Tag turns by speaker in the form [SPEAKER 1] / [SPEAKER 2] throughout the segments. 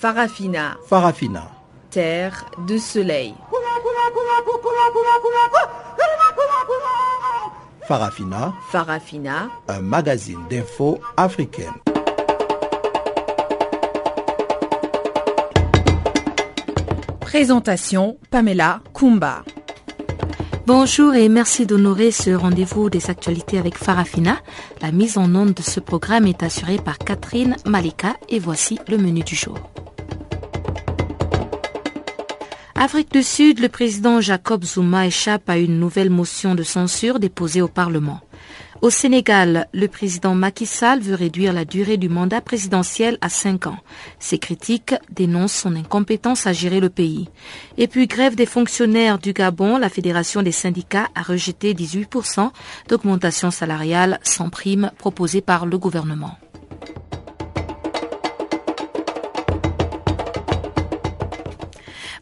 [SPEAKER 1] Farafina.
[SPEAKER 2] Farafina.
[SPEAKER 1] Terre de soleil.
[SPEAKER 2] Farafina.
[SPEAKER 1] Farafina.
[SPEAKER 2] Un magazine d'infos africaine.
[SPEAKER 1] Présentation Pamela Kumba.
[SPEAKER 3] Bonjour et merci d'honorer ce rendez-vous des actualités avec Farafina. La mise en onde de ce programme est assurée par Catherine Malika et voici le menu du jour. Afrique du Sud, le président Jacob Zuma échappe à une nouvelle motion de censure déposée au Parlement. Au Sénégal, le président Macky Sall veut réduire la durée du mandat présidentiel à cinq ans. Ses critiques dénoncent son incompétence à gérer le pays. Et puis, grève des fonctionnaires du Gabon, la Fédération des syndicats a rejeté 18% d'augmentation salariale sans prime proposée par le gouvernement.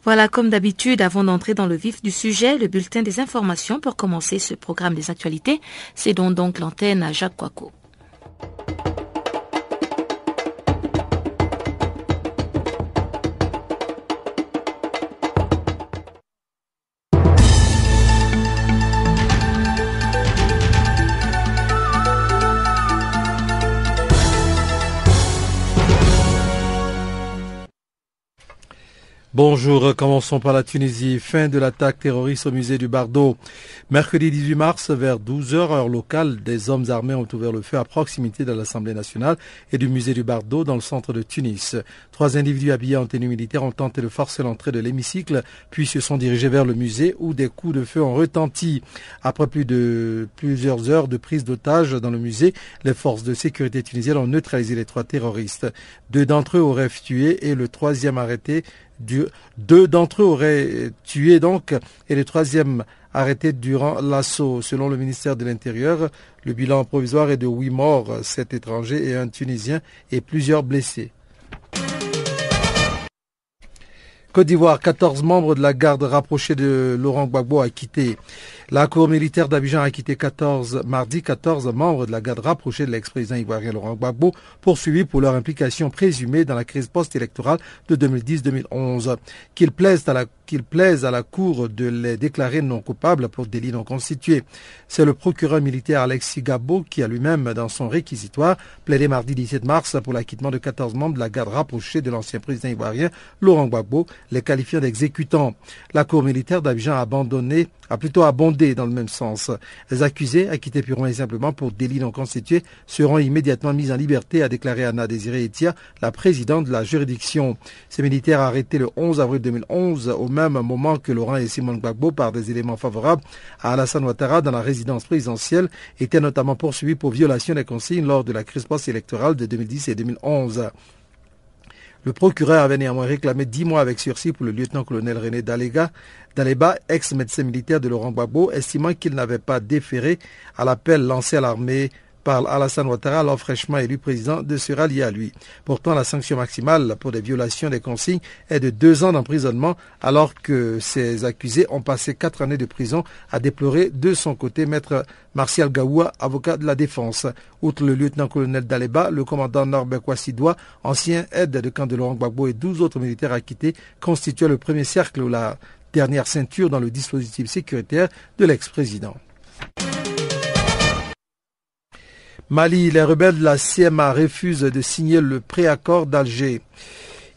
[SPEAKER 3] Voilà, comme d'habitude, avant d'entrer dans le vif du sujet, le bulletin des informations pour commencer ce programme des actualités. C'est donc, l'antenne à Jacques Coaco.
[SPEAKER 2] Bonjour, commençons par la Tunisie. Fin de l'attaque terroriste au musée du Bardo. Mercredi 18 mars, vers 12h heure locale, des hommes armés ont ouvert le feu à proximité de l'Assemblée nationale et du musée du Bardo dans le centre de Tunis. Trois individus habillés en tenue militaire ont tenté de forcer l'entrée de l'hémicycle, puis se sont dirigés vers le musée où des coups de feu ont retenti. Après plus de plusieurs heures de prise d'otages dans le musée, les forces de sécurité tunisiennes ont neutralisé les trois terroristes. Deux d'entre eux auraient tué et le troisième arrêté deux d'entre eux auraient tué donc et le troisième arrêté durant l'assaut. Selon le ministère de l'Intérieur, le bilan provisoire est de huit morts, sept étrangers et un Tunisien et plusieurs blessés. Côte d'Ivoire, 14 membres de la garde rapprochée de Laurent Gbagbo a quitté. La Cour militaire d'Abidjan a quitté 14, mardi 14 membres de la garde rapprochée de l'ex-président ivoirien Laurent Gbagbo, poursuivis pour leur implication présumée dans la crise post-électorale de 2010-2011. Qu'ils à la qu'il plaise à la Cour de les déclarer non coupables pour délit non constitué. C'est le procureur militaire Alexis Gabo qui a lui-même, dans son réquisitoire, plaidé mardi 17 mars pour l'acquittement de 14 membres de la garde rapprochée de l'ancien président ivoirien Laurent Gbagbo, les qualifiant d'exécutants. La Cour militaire d'Abidjan a abandonné a plutôt abondé dans le même sens. Les accusés, acquittés purement et simplement pour délit non constitué, seront immédiatement mis en liberté, a déclaré Anna Désiré Etia, la présidente de la juridiction. Ces militaires arrêtés le 11 avril 2011, au même moment que Laurent et Simon Gbagbo, par des éléments favorables à Alassane Ouattara dans la résidence présidentielle, étaient notamment poursuivis pour violation des consignes lors de la crise post-électorale de 2010 et 2011. Le procureur avait néanmoins réclamé dix mois avec sursis pour le lieutenant-colonel René Dalega, Daleba, ex-médecin militaire de Laurent Gbagbo, estimant qu'il n'avait pas déféré à l'appel lancé à l'armée par Alassane Ouattara, alors fraîchement élu président, de se rallier à lui. Pourtant, la sanction maximale pour des violations des consignes est de deux ans d'emprisonnement, alors que ces accusés ont passé quatre années de prison, a déploré de son côté maître Martial Gaoua, avocat de la défense. Outre le lieutenant-colonel Daleba, le commandant Norbert Kwassidoua, ancien aide de camp de Laurent Gbagbo et douze autres militaires acquittés, constituaient le premier cercle ou la dernière ceinture dans le dispositif sécuritaire de l'ex-président. Mali, les rebelles de la CMA refusent de signer le préaccord d'Alger.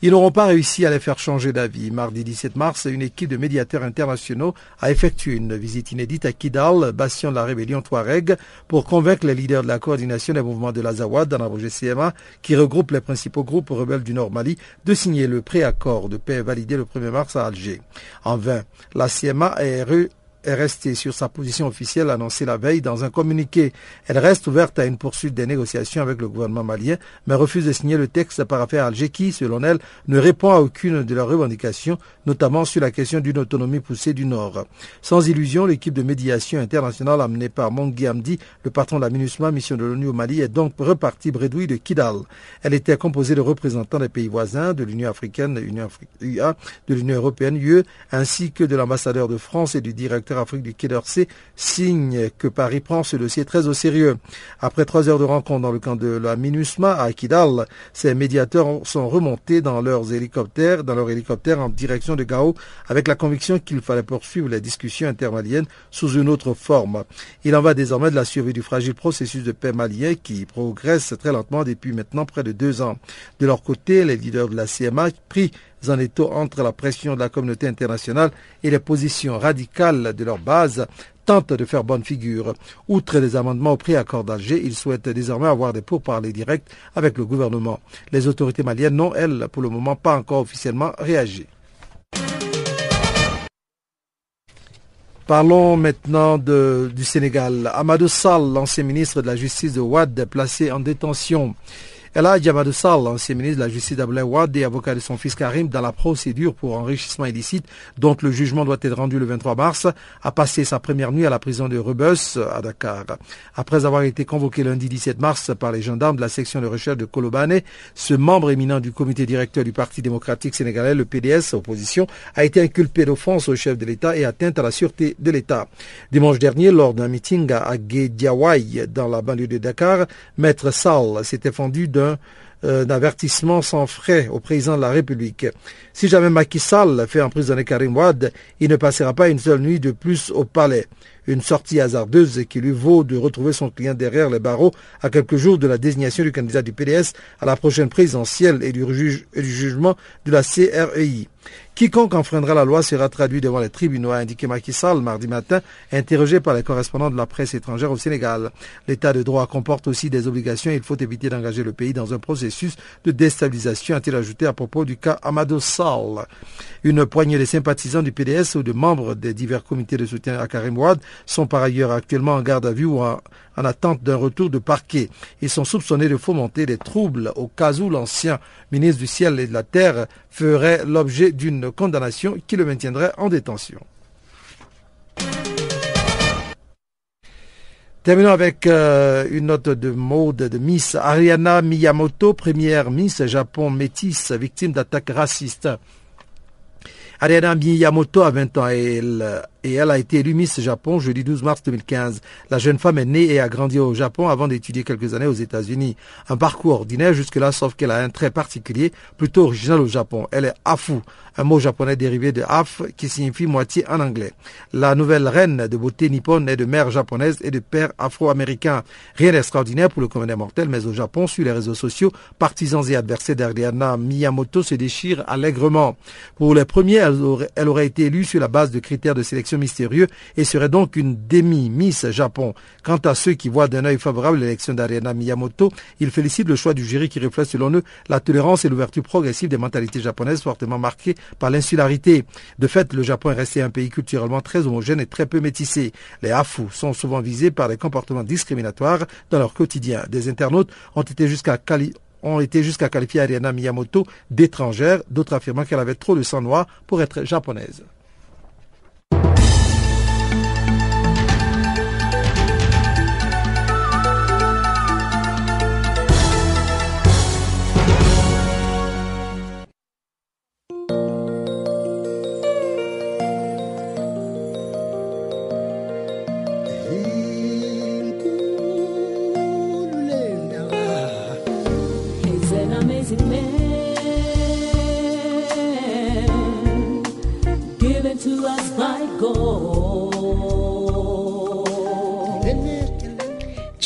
[SPEAKER 2] Ils n'auront pas réussi à les faire changer d'avis. Mardi 17 mars, une équipe de médiateurs internationaux a effectué une visite inédite à Kidal, bastion de la rébellion Touareg, pour convaincre les leaders de la coordination des mouvements de l'Azawad dans la projet CMA, qui regroupe les principaux groupes rebelles du Nord Mali, de signer le préaccord de paix validé le 1er mars à Alger. En vain, la CMA est est restée sur sa position officielle annoncée la veille dans un communiqué. Elle reste ouverte à une poursuite des négociations avec le gouvernement malien, mais refuse de signer le texte par affaire Alger qui, selon elle, ne répond à aucune de leurs revendications, notamment sur la question d'une autonomie poussée du Nord. Sans illusion, l'équipe de médiation internationale amenée par Mongi Amdi, le patron de la MINUSMA, mission de l'ONU au Mali, est donc repartie bredouille de Kidal. Elle était composée de représentants des pays voisins, de l'Union africaine, de l'Union européenne, UE, ainsi que de l'ambassadeur de France et du directeur Afrique du Quai d'Orsay signe que Paris prend ce dossier très au sérieux. Après trois heures de rencontre dans le camp de la MINUSMA à Kidal, ces médiateurs sont remontés dans leurs hélicoptères, dans leur hélicoptère en direction de Gao avec la conviction qu'il fallait poursuivre les discussions intermaliennes sous une autre forme. Il en va désormais de la survie du fragile processus de paix malien qui progresse très lentement depuis maintenant près de deux ans. De leur côté, les leaders de la CMA, pris en étau entre la pression de la communauté internationale et les positions radicales de leur base, tentent de faire bonne figure. Outre les amendements au préaccord d'Alger, ils souhaitent désormais avoir des pourparlers directs avec le gouvernement. Les autorités maliennes n'ont, elles, pour le moment, pas encore officiellement réagi. Parlons maintenant du Sénégal. Amadou Sall, l'ancien ministre de la Justice de Ouad, placé en détention. Ella Diamadou Sall, ancien ministre de la Justice d'Ablaï Ouad et avocat de son fils Karim dans la procédure pour enrichissement illicite dont le jugement doit être rendu le 23 mars, a passé sa première nuit à la prison de Rebus à Dakar. Après avoir été convoqué lundi 17 mars par les gendarmes de la section de recherche de Kolobane, ce membre éminent du comité directeur du Parti démocratique sénégalais, le PDS, opposition, a été inculpé d'offense au chef de l'État et atteinte à la sûreté de l'État. Dimanche dernier, lors d'un meeting à Guédiawaï, dans la banlieue de Dakar, Maître Sall s'était fendu euh, d'avertissement sans frais au président de la République. Si jamais Macky Sall fait emprisonner Karim Wad, il ne passera pas une seule nuit de plus au palais. Une sortie hasardeuse qui lui vaut de retrouver son client derrière les barreaux à quelques jours de la désignation du candidat du PDS à la prochaine présidentielle et du jugement de la CREI. Quiconque enfreindra la loi sera traduit devant les tribunaux, a indiqué Macky mardi matin, interrogé par les correspondants de la presse étrangère au Sénégal. L'état de droit comporte aussi des obligations et il faut éviter d'engager le pays dans un processus de déstabilisation, a-t-il ajouté à propos du cas Amadou Sall. Une poignée de sympathisants du PDS ou de membres des divers comités de soutien à Karim Ouad sont par ailleurs actuellement en garde à vue ou en, en attente d'un retour de parquet. Ils sont soupçonnés de fomenter des troubles au cas où l'ancien ministre du Ciel et de la Terre ferait l'objet d'une condamnation qui le maintiendrait en détention. Terminons avec euh, une note de mode de Miss Ariana Miyamoto, première Miss Japon métisse, victime d'attaques racistes. Ariana Miyamoto a 20 ans et elle et elle a été élue Miss Japon jeudi 12 mars 2015. La jeune femme est née et a grandi au Japon avant d'étudier quelques années aux États-Unis. Un parcours ordinaire jusque-là, sauf qu'elle a un trait particulier, plutôt original au Japon. Elle est Afu, un mot japonais dérivé de Af qui signifie moitié en anglais. La nouvelle reine de beauté nippone est de mère japonaise et de père afro-américain. Rien d'extraordinaire pour le commun mortel, mais au Japon, sur les réseaux sociaux, partisans et adversaires d'Ariana Miyamoto se déchirent allègrement. Pour les premiers, elle aurait, elle aurait été élue sur la base de critères de sélection mystérieux et serait donc une demi-Miss Japon. Quant à ceux qui voient d'un œil favorable l'élection d'Ariana Miyamoto, ils félicitent le choix du jury qui reflète selon eux la tolérance et l'ouverture progressive des mentalités japonaises fortement marquées par l'insularité. De fait, le Japon est resté un pays culturellement très homogène et très peu métissé. Les Afu sont souvent visés par des comportements discriminatoires dans leur quotidien. Des internautes ont été jusqu'à qualifier Ariana Miyamoto d'étrangère, d'autres affirmant qu'elle avait trop de sang noir pour être japonaise.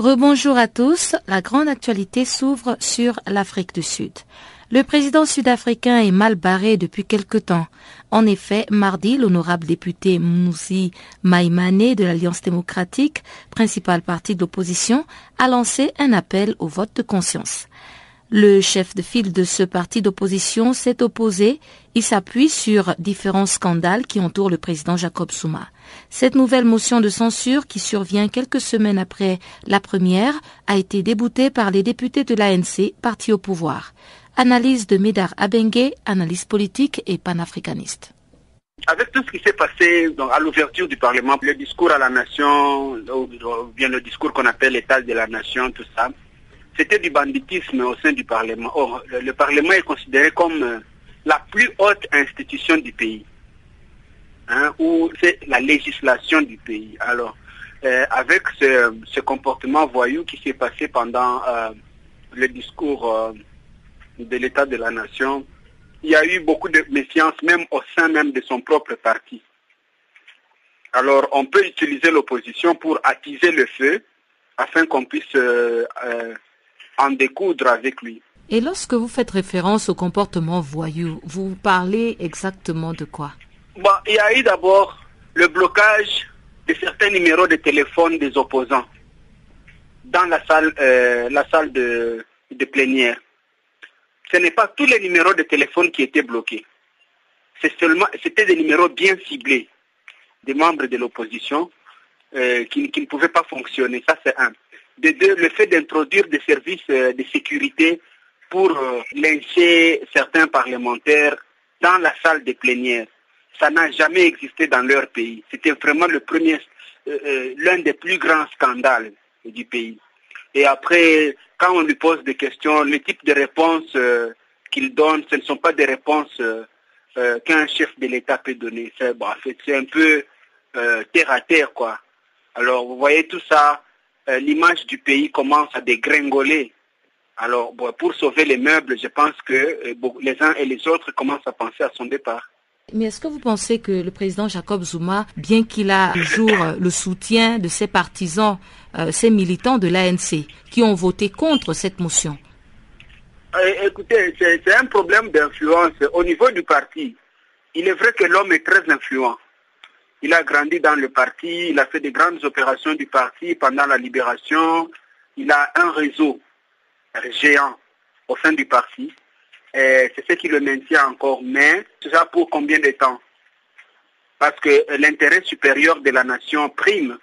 [SPEAKER 3] Rebonjour à tous. La grande actualité s'ouvre sur l'Afrique du Sud. Le président sud-africain est mal barré depuis quelque temps. En effet, mardi, l'honorable député Mouzi Maïmane de l'Alliance démocratique, principal parti de l'opposition, a lancé un appel au vote de conscience. Le chef de file de ce parti d'opposition s'est opposé. Il s'appuie sur différents scandales qui entourent le président Jacob Zuma. Cette nouvelle motion de censure, qui survient quelques semaines après la première, a été déboutée par les députés de l'ANC, parti au pouvoir. Analyse de Médard Abengue, analyse politique et panafricaniste.
[SPEAKER 4] Avec tout ce qui s'est passé à l'ouverture du Parlement, le discours à la nation, ou bien le discours qu'on appelle l'état de la nation, tout ça, c'était du banditisme au sein du Parlement. Or, le, Parlement est considéré comme euh, la plus haute institution du pays, hein, où c'est la législation du pays. Alors, euh, avec ce, comportement voyou qui s'est passé pendant euh, le discours de l'état de la nation, il y a eu beaucoup de méfiance même au sein même de son propre parti. Alors, on peut utiliser l'opposition pour attiser le feu afin qu'on puisse en découdre avec lui.
[SPEAKER 3] Et lorsque vous faites référence au comportement voyou, vous parlez exactement de quoi?
[SPEAKER 4] Il y a eu d'abord le blocage de certains numéros de téléphone des opposants dans la salle, euh, la salle de, de plénière. Ce n'est pas tous les numéros de téléphone qui étaient bloqués. C'est seulement, c'était des numéros bien ciblés des membres de l'opposition euh, qui, ne pouvaient pas fonctionner. Ça, c'est un de deux, le fait d'introduire des services euh, de sécurité pour lyncher certains parlementaires dans la salle des plénières. Ça n'a jamais existé dans leur pays. C'était vraiment le premier, euh, l'un des plus grands scandales du pays. Et après, quand on lui pose des questions, le type de réponses qu'il donne, ce ne sont pas des réponses qu'un chef de l'État peut donner. C'est bon, un peu terre à terre, quoi. Alors, vous voyez tout ça, euh, l'image du pays commence à dégringoler. Alors, pour sauver les meubles, je pense que euh, les uns et les autres commencent à penser à son départ.
[SPEAKER 3] Mais est-ce que vous pensez que le président Jacob Zuma, bien qu'il a toujours euh, le soutien de ses partisans, ses militants de l'ANC, qui ont voté contre cette motion?
[SPEAKER 4] Écoutez, c'est un problème d'influence au niveau du parti. Il est vrai que l'homme est très influent. Il a grandi dans le parti, il a fait de grandes opérations du parti pendant la libération. Il a un réseau géant au sein du parti. C'est ce qui le maintient encore. Mais ça pour combien de temps? Parce que l'intérêt supérieur de la nation prime.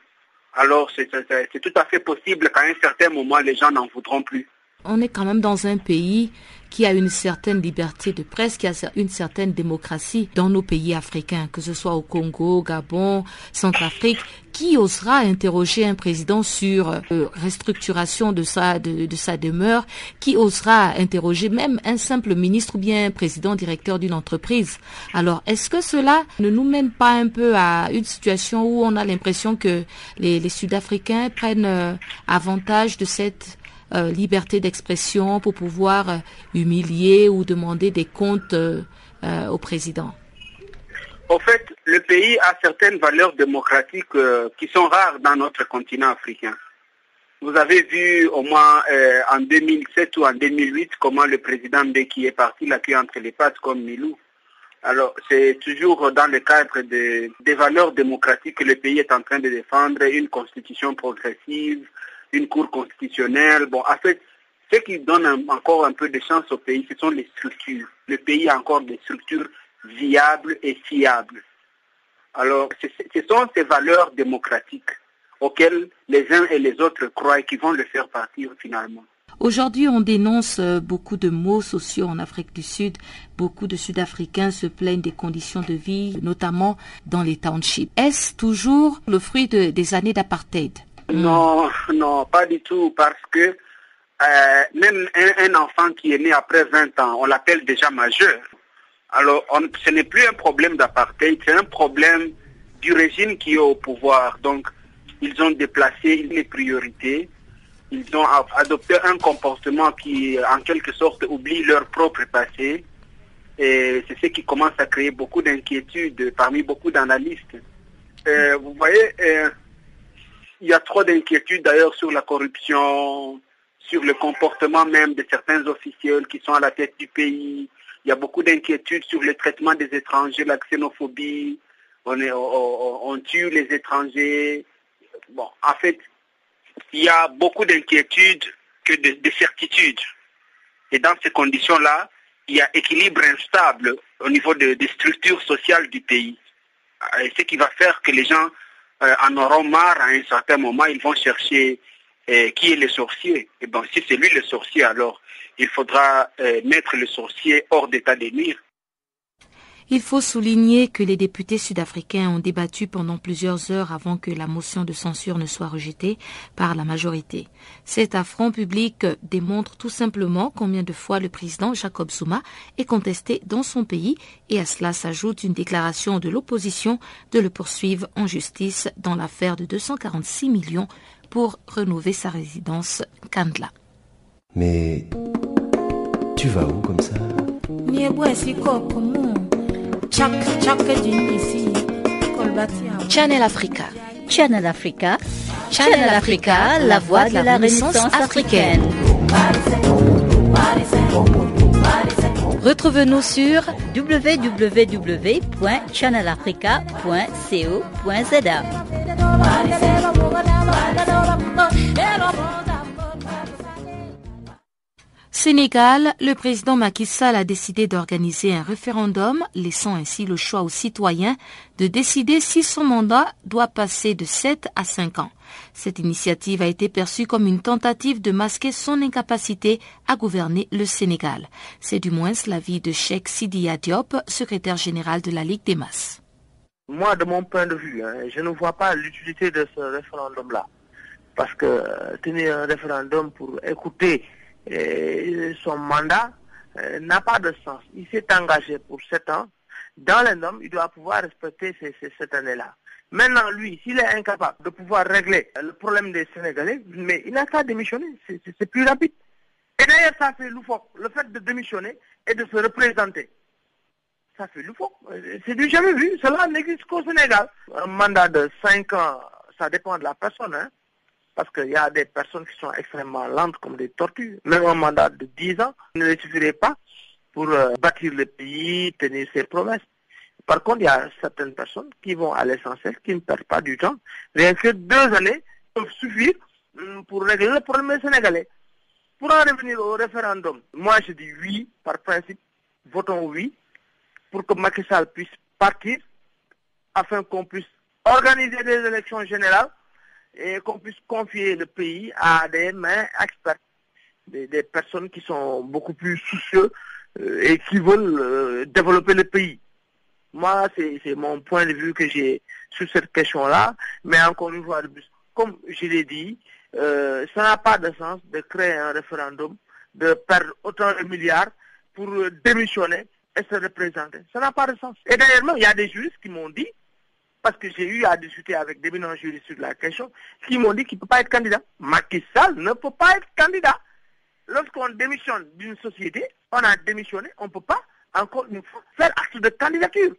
[SPEAKER 4] Alors c'est tout à fait possible qu'à un certain moment, les gens n'en voudront plus.
[SPEAKER 3] On est quand même dans un pays qui a une certaine liberté de presse, qui a une certaine démocratie dans nos pays africains, que ce soit au Congo, Gabon, Centrafrique, qui osera interroger un président sur euh, restructuration de sa, de, sa demeure, qui osera interroger même un simple ministre ou bien un président directeur d'une entreprise. Alors, est-ce que cela ne nous mène pas un peu à une situation où on a l'impression que les, les Sud-Africains prennent euh, avantage de cette euh, liberté d'expression pour pouvoir euh, humilier ou demander des comptes euh, au président
[SPEAKER 4] En fait, le pays a certaines valeurs démocratiques qui sont rares dans notre continent africain. Vous avez vu au moins en 2007 ou en 2008 comment le président qui est parti l'a entre les pattes comme Milou. Alors, c'est toujours dans le cadre des valeurs démocratiques que le pays est en train de défendre, une constitution progressive, une cour constitutionnelle. Bon, en fait, ce qui donne encore un peu de chance au pays, ce sont les structures. Le pays a encore des structures viables et fiables. Alors, ce sont ces valeurs démocratiques auxquelles les uns et les autres croient qui vont le faire partir finalement.
[SPEAKER 3] Aujourd'hui, on dénonce euh, beaucoup de maux sociaux en Afrique du Sud. Beaucoup de Sud-Africains se plaignent des conditions de vie, notamment dans les townships. Est-ce toujours le fruit des années d'apartheid?
[SPEAKER 4] Non, non, pas du tout, parce que euh, même un, enfant qui est né après 20 ans, on l'appelle déjà majeur. Alors, ce n'est plus un problème d'apartheid, c'est un problème du régime qui est au pouvoir. Donc, ils ont déplacé les priorités, ils ont adopté un comportement qui, en quelque sorte, oublie leur propre passé. Et c'est ce qui commence à créer beaucoup d'inquiétudes parmi beaucoup d'analystes. Euh, vous voyez, euh, il y a trop d'inquiétudes d'ailleurs sur la corruption, sur le comportement même de certains officiels qui sont à la tête du pays. Il y a beaucoup d'inquiétudes sur le traitement des étrangers, la xénophobie. On, on, tue les étrangers. Bon, en fait, il y a beaucoup d'inquiétudes que de, certitudes. Et dans ces conditions-là, il y a équilibre instable au niveau de- des structures sociales du pays. Et ce qui va faire que les gens en auront marre à un certain moment, ils vont chercher euh, qui est le sorcier. Et bon, si c'est lui le sorcier, alors il faudra euh, mettre le sorcier hors d'état de nuire.
[SPEAKER 3] Il faut souligner que les députés sud-africains ont débattu pendant plusieurs heures avant que la motion de censure ne soit rejetée par la majorité. Cet affront public démontre tout simplement combien de fois le président Jacob Zuma est contesté dans son pays et à cela s'ajoute une déclaration de l'opposition de le poursuivre en justice dans l'affaire de 246 millions pour renouveler sa résidence Kandla.
[SPEAKER 5] Mais tu vas où comme ça?
[SPEAKER 3] Channel Africa.
[SPEAKER 6] Channel Africa. Channel Africa, la voix de la Renaissance africaine.
[SPEAKER 3] Retrouve-nous sur
[SPEAKER 6] www.channelafrica.co.za.
[SPEAKER 3] Sénégal, le président Macky Sall a décidé d'organiser un référendum, laissant ainsi le choix aux citoyens de décider si son mandat doit passer de 7 à 5 ans. Cette initiative a été perçue comme une tentative de masquer son incapacité à gouverner le Sénégal. C'est du moins l'avis de Cheikh Sidiya Diop, secrétaire général de la Ligue des masses.
[SPEAKER 7] Moi, de mon point de vue, hein, je ne vois pas l'utilité de ce référendum-là. Parce que euh, tenir un référendum pour écouter euh, son mandat euh, n'a pas de sens. Il s'est engagé pour sept ans. Dans les normes, il doit pouvoir respecter ces, cette année-là. Maintenant, lui, s'il est incapable de pouvoir régler le problème des Sénégalais, mais il n'a qu'à démissionner. C'est- plus rapide. Et d'ailleurs, ça fait loufoque. Le fait de démissionner et de se représenter ça fait loufoque. Euh, C'est du jamais vu. Cela n'existe qu'au Sénégal. Un mandat de 5 ans, ça dépend de la personne. Hein? Parce qu'il y a des personnes qui sont extrêmement lentes comme des tortues. Même un mandat de 10 ans ne les suffirait pas pour euh, bâtir le pays, tenir ses promesses. Par contre, il y a certaines personnes qui vont à l'essentiel, qui ne perdent pas du temps. Rien que deux années peuvent suffire hum, pour régler le problème sénégalais. Pour en revenir au référendum, moi je dis oui, par principe, votons oui pour que Macky Sall puisse partir afin qu'on puisse organiser des élections générales et qu'on puisse confier le pays à des mains expertes, des, personnes qui sont beaucoup plus soucieux euh, et qui veulent euh, développer le pays. Moi, c'est mon point de vue que j'ai sur cette question-là, mais encore une fois comme je l'ai dit, euh, ça n'a pas de sens de créer un référendum, de perdre autant de milliards pour euh, démissionner et se représenter. Ça n'a pas de sens. Et d'ailleurs, il y a des juristes qui m'ont dit, parce que j'ai eu à discuter avec des éminents juristes sur la question, qui m'ont dit qu'il ne peut pas être candidat. Macky Sall ne peut pas être candidat. Lorsqu'on démissionne d'une société, on a démissionné, on ne peut pas, encore une fois, faire acte de candidature.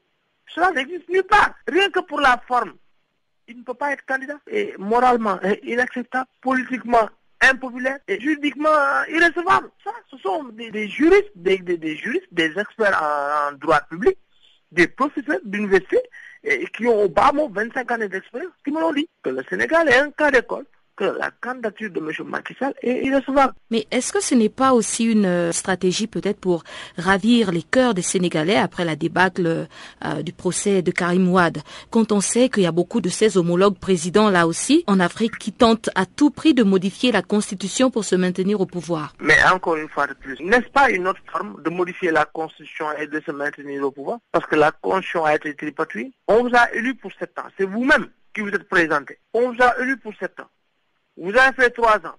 [SPEAKER 7] Cela n'existe nulle part. Rien que pour la forme. Il ne peut pas être candidat. Et moralement inacceptable, politiquement impopulaire et juridiquement euh, irrecevable. Ça, ce sont des, juristes, des, des- juristes, des experts en droit public, des professeurs d'université et qui ont au bas mot 25 années d'expérience, qui me l'ont dit que le Sénégal est un cas d'école, que la candidature de M. Macky Sall est irrecevable.
[SPEAKER 3] Mais est-ce que ce n'est pas aussi une euh, stratégie peut-être pour ravir les cœurs des Sénégalais après la débâcle euh, du procès de Karim Ouad Quand on sait qu'il y a beaucoup de ces homologues présidents là aussi en Afrique qui tentent à tout prix de modifier la constitution pour se maintenir au pouvoir.
[SPEAKER 7] Mais encore une fois de plus, n'est-ce pas une autre forme de modifier la Constitution et de se maintenir au pouvoir? Parce que la Constitution a été tripatouillée. On vous a élu pour sept ans. C'est vous-même qui vous êtes présenté. On vous a élu pour sept ans. Vous avez fait trois ans.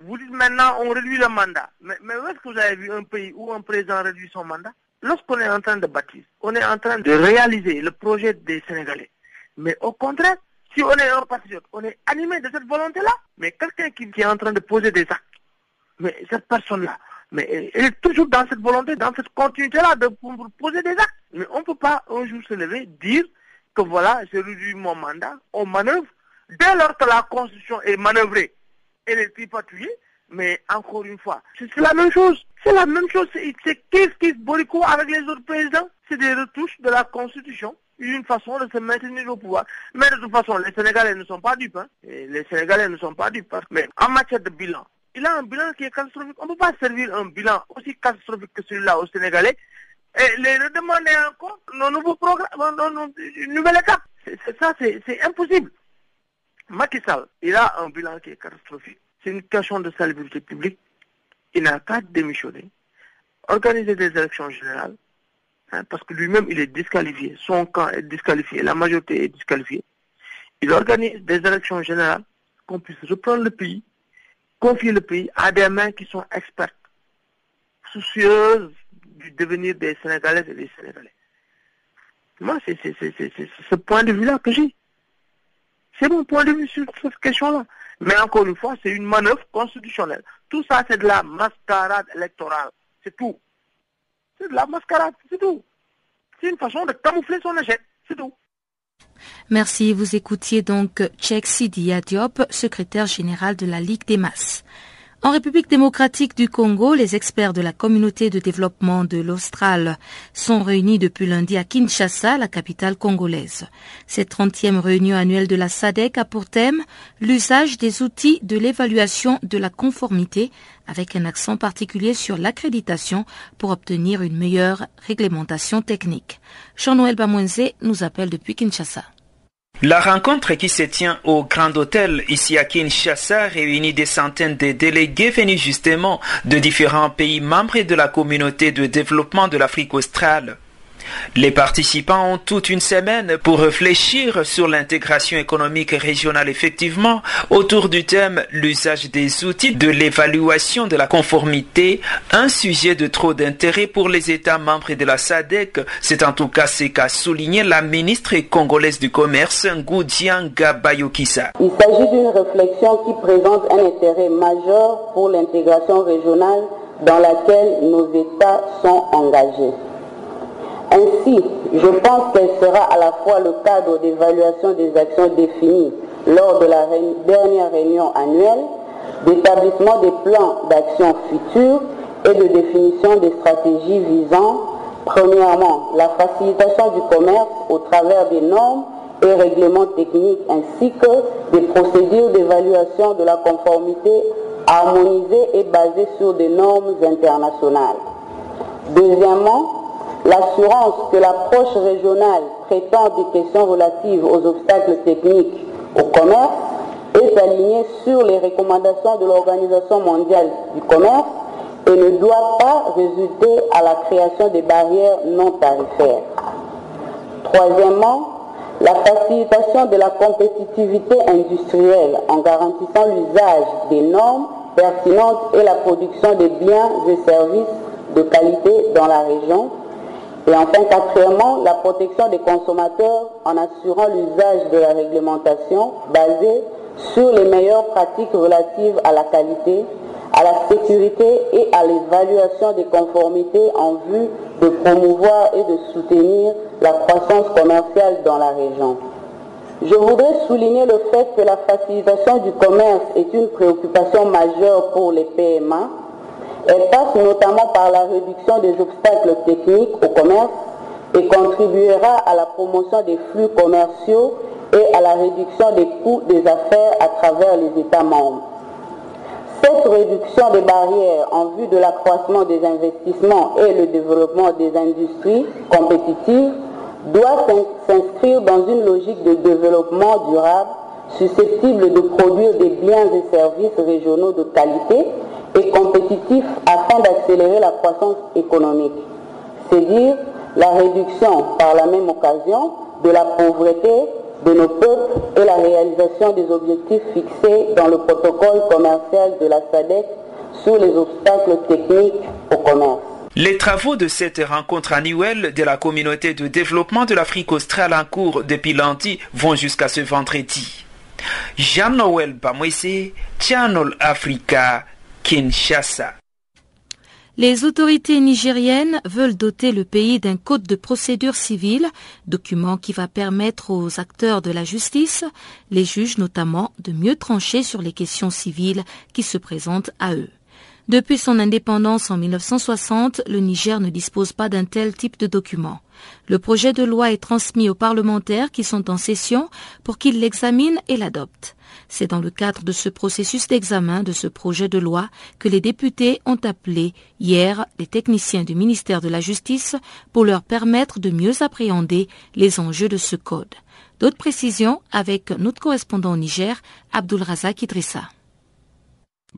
[SPEAKER 7] Vous dites maintenant on réduit le mandat. Mais, où est-ce que vous avez vu un pays où un président réduit son mandat? Lorsqu'on est en train de bâtir, on est en train de réaliser le projet des Sénégalais. Mais au contraire, si on est un patriote, on est animé de cette volonté-là. Mais quelqu'un qui, est en train de poser des actes, mais cette personne-là, mais elle, est toujours dans cette volonté, dans cette continuité-là de poser des actes. Mais on ne peut pas un jour se lever, dire que voilà, j'ai réduit mon mandat, on manœuvre. Dès lors que la Constitution est manœuvrée, elle est tripatouillée, mais encore une fois, c'est la même chose. C'est la même chose. C'est kiff kiff borico avec les autres présidents? C'est des retouches de la Constitution. Une façon de se maintenir au pouvoir. Mais de toute façon, les Sénégalais ne sont pas dupes. hein. Les Sénégalais ne sont pas dupes. hein. Mais en matière de bilan, il a un bilan qui est catastrophique. On ne peut pas servir un bilan aussi catastrophique que celui-là au Sénégalais et les demander encore nos nouveaux programmes, une nouvelle étape. Ça, c'est impossible. Macky Sall, il a un bilan qui est catastrophique. C'est une question de salubrité publique. Il n'a qu'à démissionner, organiser des élections générales, hein, parce que lui-même, il est disqualifié. Son camp est disqualifié, la majorité est disqualifiée. Il organise des élections générales, qu'on puisse reprendre le pays, confier le pays à des mains qui sont expertes, soucieuses du devenir des Sénégalais et des Sénégalais. Moi, c'est ce point de vue-là que j'ai. C'est mon point de vue sur cette question-là. Mais encore une fois, c'est une manœuvre constitutionnelle. Tout ça, c'est de la mascarade électorale. C'est tout. C'est de la mascarade, c'est tout. C'est une façon de camoufler son échec, c'est tout.
[SPEAKER 3] Merci. Vous écoutiez donc Cheikh Sidi Diop, secrétaire général de la Ligue des masses. En République démocratique du Congo, les experts de la communauté de développement de l'Austral sont réunis depuis lundi à Kinshasa, la capitale congolaise. Cette trentième réunion annuelle de la SADEC a pour thème l'usage des outils de l'évaluation de la conformité avec un accent particulier sur l'accréditation pour obtenir une meilleure réglementation technique. Jean-Noël Bamouenze nous appelle depuis Kinshasa.
[SPEAKER 8] La rencontre qui se tient au Grand Hôtel ici à Kinshasa réunit des centaines de délégués venus justement de différents pays membres de la communauté de développement de l'Afrique australe. Les participants ont toute une semaine pour réfléchir sur l'intégration économique régionale effectivement autour du thème l'usage des outils de l'évaluation de la conformité, un sujet de trop d'intérêt pour les États membres de la SADEC. C'est en tout cas ce qu'a souligné la ministre congolaise du Commerce, Ngoudianga Bayokisa.
[SPEAKER 9] Il s'agit d'une réflexion qui présente un intérêt majeur pour l'intégration régionale dans laquelle nos États sont engagés. Ainsi, je pense qu'elle sera à la fois le cadre d'évaluation des actions définies lors de la dernière réunion annuelle, d'établissement des plans d'action futurs et de définition des stratégies visant, premièrement, la facilitation du commerce au travers des normes et règlements techniques ainsi que des procédures d'évaluation de la conformité harmonisées et basées sur des normes internationales. Deuxièmement, L'assurance que l'approche régionale traitant des questions relatives aux obstacles techniques au commerce est alignée sur les recommandations de l'Organisation mondiale du commerce et ne doit pas résulter à la création des barrières non tarifaires. Troisièmement, la facilitation de la compétitivité industrielle en garantissant l'usage des normes pertinentes et la production des biens et services de qualité dans la région et enfin, quatrièmement, la protection des consommateurs en assurant l'usage de la réglementation basée sur les meilleures pratiques relatives à la qualité, à la sécurité et à l'évaluation des conformités en vue de promouvoir et de soutenir la croissance commerciale dans la région. Je voudrais souligner le fait que la facilitation du commerce est une préoccupation majeure pour les PMA elle passe notamment par la réduction des obstacles techniques au commerce et contribuera à la promotion des flux commerciaux et à la réduction des coûts des affaires à travers les États membres. Cette réduction des barrières en vue de l'accroissement des investissements et le développement des industries compétitives doit s'inscrire dans une logique de développement durable susceptible de produire des biens et services régionaux de qualité et compétitif afin d'accélérer la croissance économique. C'est dire la réduction par la même occasion de la pauvreté de nos peuples et la réalisation des objectifs fixés dans le protocole commercial de la SADEC sur les obstacles techniques au commerce.
[SPEAKER 8] Les travaux de cette rencontre annuelle de la communauté de développement de l'Afrique australe en cours depuis lundi vont jusqu'à ce vendredi. Jean-Noël Bamwese, Channel Africa,
[SPEAKER 3] Les autorités nigériennes veulent doter le pays d'un code de procédure civile, document qui va permettre aux acteurs de la justice, les juges notamment, de mieux trancher sur les questions civiles qui se présentent à eux. Depuis son indépendance en 1960, le Niger ne dispose pas d'un tel type de document. Le projet de loi est transmis aux parlementaires qui sont en session pour qu'ils l'examinent et l'adoptent. C'est dans le cadre de ce processus d'examen de ce projet de loi que les députés ont appelé hier les techniciens du ministère de la Justice pour leur permettre de mieux appréhender les enjeux de ce code. D'autres précisions avec notre correspondant au Niger, Abdul Razak Idrissa.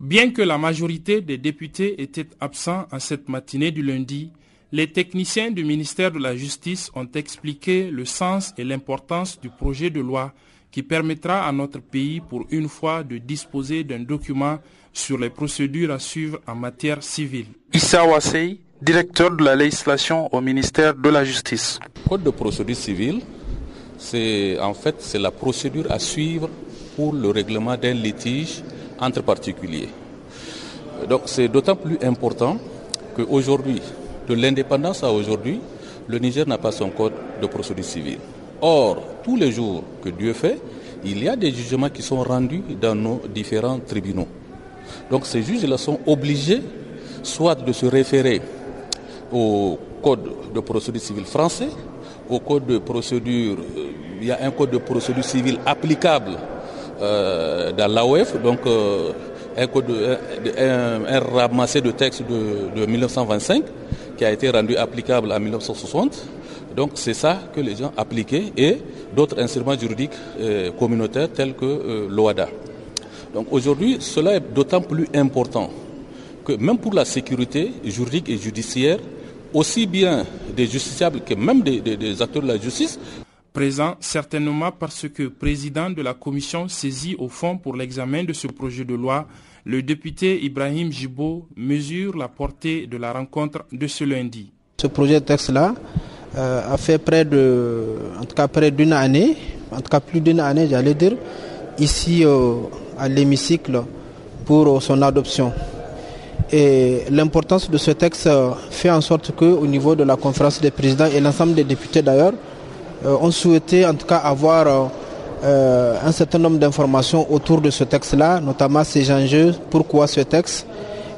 [SPEAKER 10] Bien que la majorité des députés étaient absents à cette matinée du lundi, les techniciens du ministère de la Justice ont expliqué le sens et l'importance du projet de loi qui permettra à notre pays pour une fois de disposer d'un document sur les procédures à suivre en matière civile.
[SPEAKER 11] Issa Wassey, directeur de la législation au ministère de la Justice.
[SPEAKER 12] Code de procédure civile, c'est en fait c'est la procédure à suivre pour le règlement d'un litige entre particuliers. Donc c'est d'autant plus important qu'aujourd'hui, de l'indépendance à aujourd'hui, le Niger n'a pas son code de procédure civile. Or, tous les jours que Dieu fait, il y a des jugements qui sont rendus dans nos différents tribunaux. Donc ces juges-là sont obligés soit de se référer au code de procédure civile français, au code de procédure, euh, il y a un code de procédure civile applicable euh, dans l'AOF, donc euh, un, code un, ramassé de textes de, de 1925 qui a été rendu applicable en 1960. Donc c'est ça que les gens appliquaient et d'autres instruments juridiques euh, communautaires tels que euh, l'OADA. Donc aujourd'hui, cela est d'autant plus important que même pour la sécurité juridique et judiciaire, aussi bien des justiciables que même des acteurs de la justice,
[SPEAKER 10] présent certainement parce que président de la commission saisie au fond pour l'examen de ce projet de loi, le député Ibrahim Jibo mesure la portée de la rencontre de ce lundi.
[SPEAKER 13] Ce projet de texte-là euh, a fait près de, en tout cas près d'une année, en tout cas plus d'une année, j'allais dire, ici euh, à l'hémicycle pour son adoption. Et l'importance de ce texte fait en sorte qu'au niveau de la conférence des présidents et l'ensemble des députés d'ailleurs, euh, ont souhaité en tout cas avoir un certain nombre d'informations autour de ce texte-là, notamment ces enjeux, pourquoi ce texte,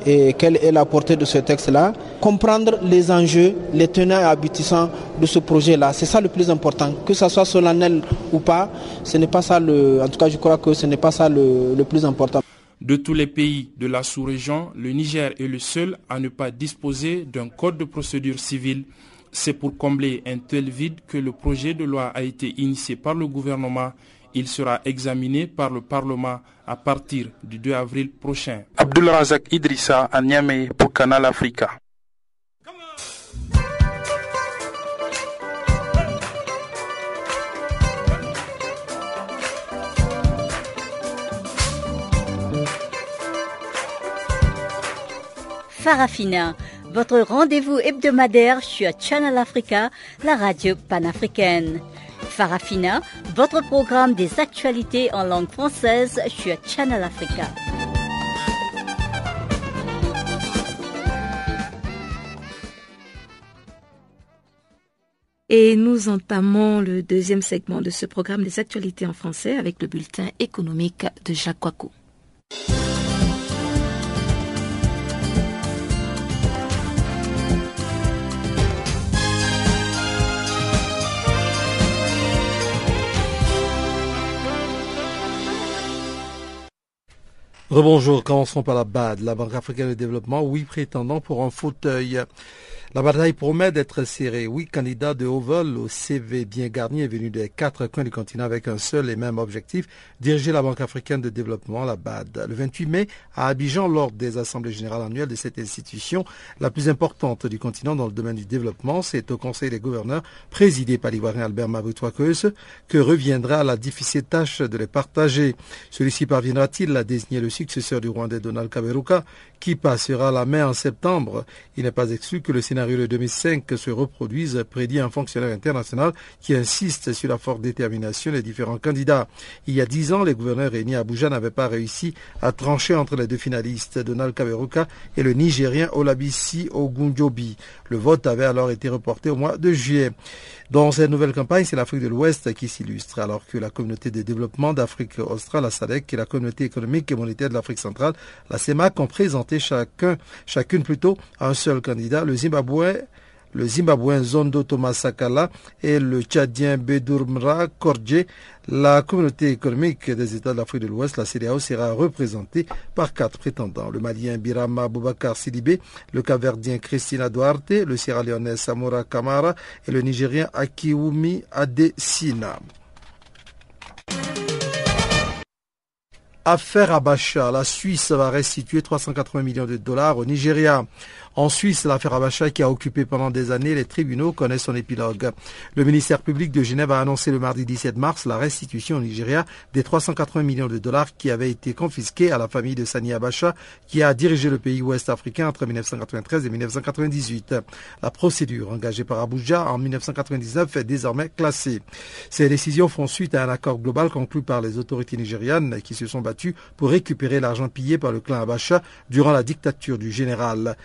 [SPEAKER 13] et quelle est la portée de ce texte-là, comprendre les enjeux, les tenants et aboutissants de ce projet-là. C'est ça le plus important. Que ce soit solennel ou pas, ce n'est pas ça le. En tout cas, je crois que ce n'est pas ça le plus important.
[SPEAKER 10] De tous les pays de la sous-région, le Niger est le seul à ne pas disposer d'un code de procédure civile. C'est pour combler un tel vide que le projet de loi a été initié par le gouvernement il sera examiné par le Parlement à partir du 2 avril prochain.
[SPEAKER 11] Abdul Razak Idrissa à Niamey pour Canal Africa.
[SPEAKER 6] Farafina, votre rendez-vous hebdomadaire sur Channel Africa, la radio panafricaine. Farafina, votre programme des actualités en langue française sur Channel Africa.
[SPEAKER 3] Et nous entamons le deuxième segment de ce programme des actualités en français avec le bulletin économique de Jacques Wakou.
[SPEAKER 2] Rebonjour, commençons par la BAD, la Banque africaine de développement, oui prétendant pour un fauteuil. La bataille promet d'être serrée. Oui, candidat de haut vol au CV bien garni est venu des quatre coins du continent avec un seul et même objectif, diriger la Banque africaine de développement, la BAD. Le 28 mai, à Abidjan, lors des assemblées générales annuelles de cette institution, la plus importante du continent dans le domaine du développement, c'est au Conseil des gouverneurs, présidé par l'Ivoirien Albert Mavutouakeus, que reviendra la difficile tâche de les partager. Celui-ci parviendra-t-il à désigner le successeur du Rwandais Donald Kaberuka, qui passera la main en septembre? Il n'est pas exclu que le Sénat scénario de 2005 se reproduise, prédit un fonctionnaire international qui insiste sur la forte détermination des différents candidats. Il y a dix ans, les gouverneurs réunis à Abuja n'avaient pas réussi à trancher entre les deux finalistes, Donald Kaberuka et le Nigérien Olabisi Ogunjobi. Le vote avait alors été reporté au mois de juillet. Dans cette nouvelle campagne, c'est l'Afrique de l'Ouest qui s'illustre, alors que la communauté de développement d'Afrique australe, la SADC, et la communauté économique et monétaire de l'Afrique centrale, la CEMAC, ont présenté chacun, chacune plutôt un seul candidat, le Zimbabwe le Zimbabwéen Zondo Thomas Sakala et le Tchadien Bedurmra Kordje. La communauté économique des États de l'Afrique de l'Ouest, la CDAO, sera représentée par quatre prétendants. Le Malien Birama Boubacar Sidibé, le Caverdien Christina Duarte, le Sierra Leonais Samora Kamara et le Nigérien Akiwumi Adesina. Affaire Abacha, la Suisse va restituer 380 millions de dollars au Nigeria. En Suisse, l'affaire Abacha qui a occupé pendant des années les tribunaux connaît son épilogue. Le ministère public de Genève a annoncé le mardi 17 mars la restitution au Nigeria des 380 millions de dollars qui avaient été confisqués à la famille de Sani Abacha qui a dirigé le pays ouest africain entre 1993 et 1998. La procédure engagée par Abuja en 1999 est désormais classée. Ces décisions font suite à un accord global conclu par les autorités nigérianes qui se sont battues pour récupérer l'argent pillé par le clan Abacha durant la dictature du général.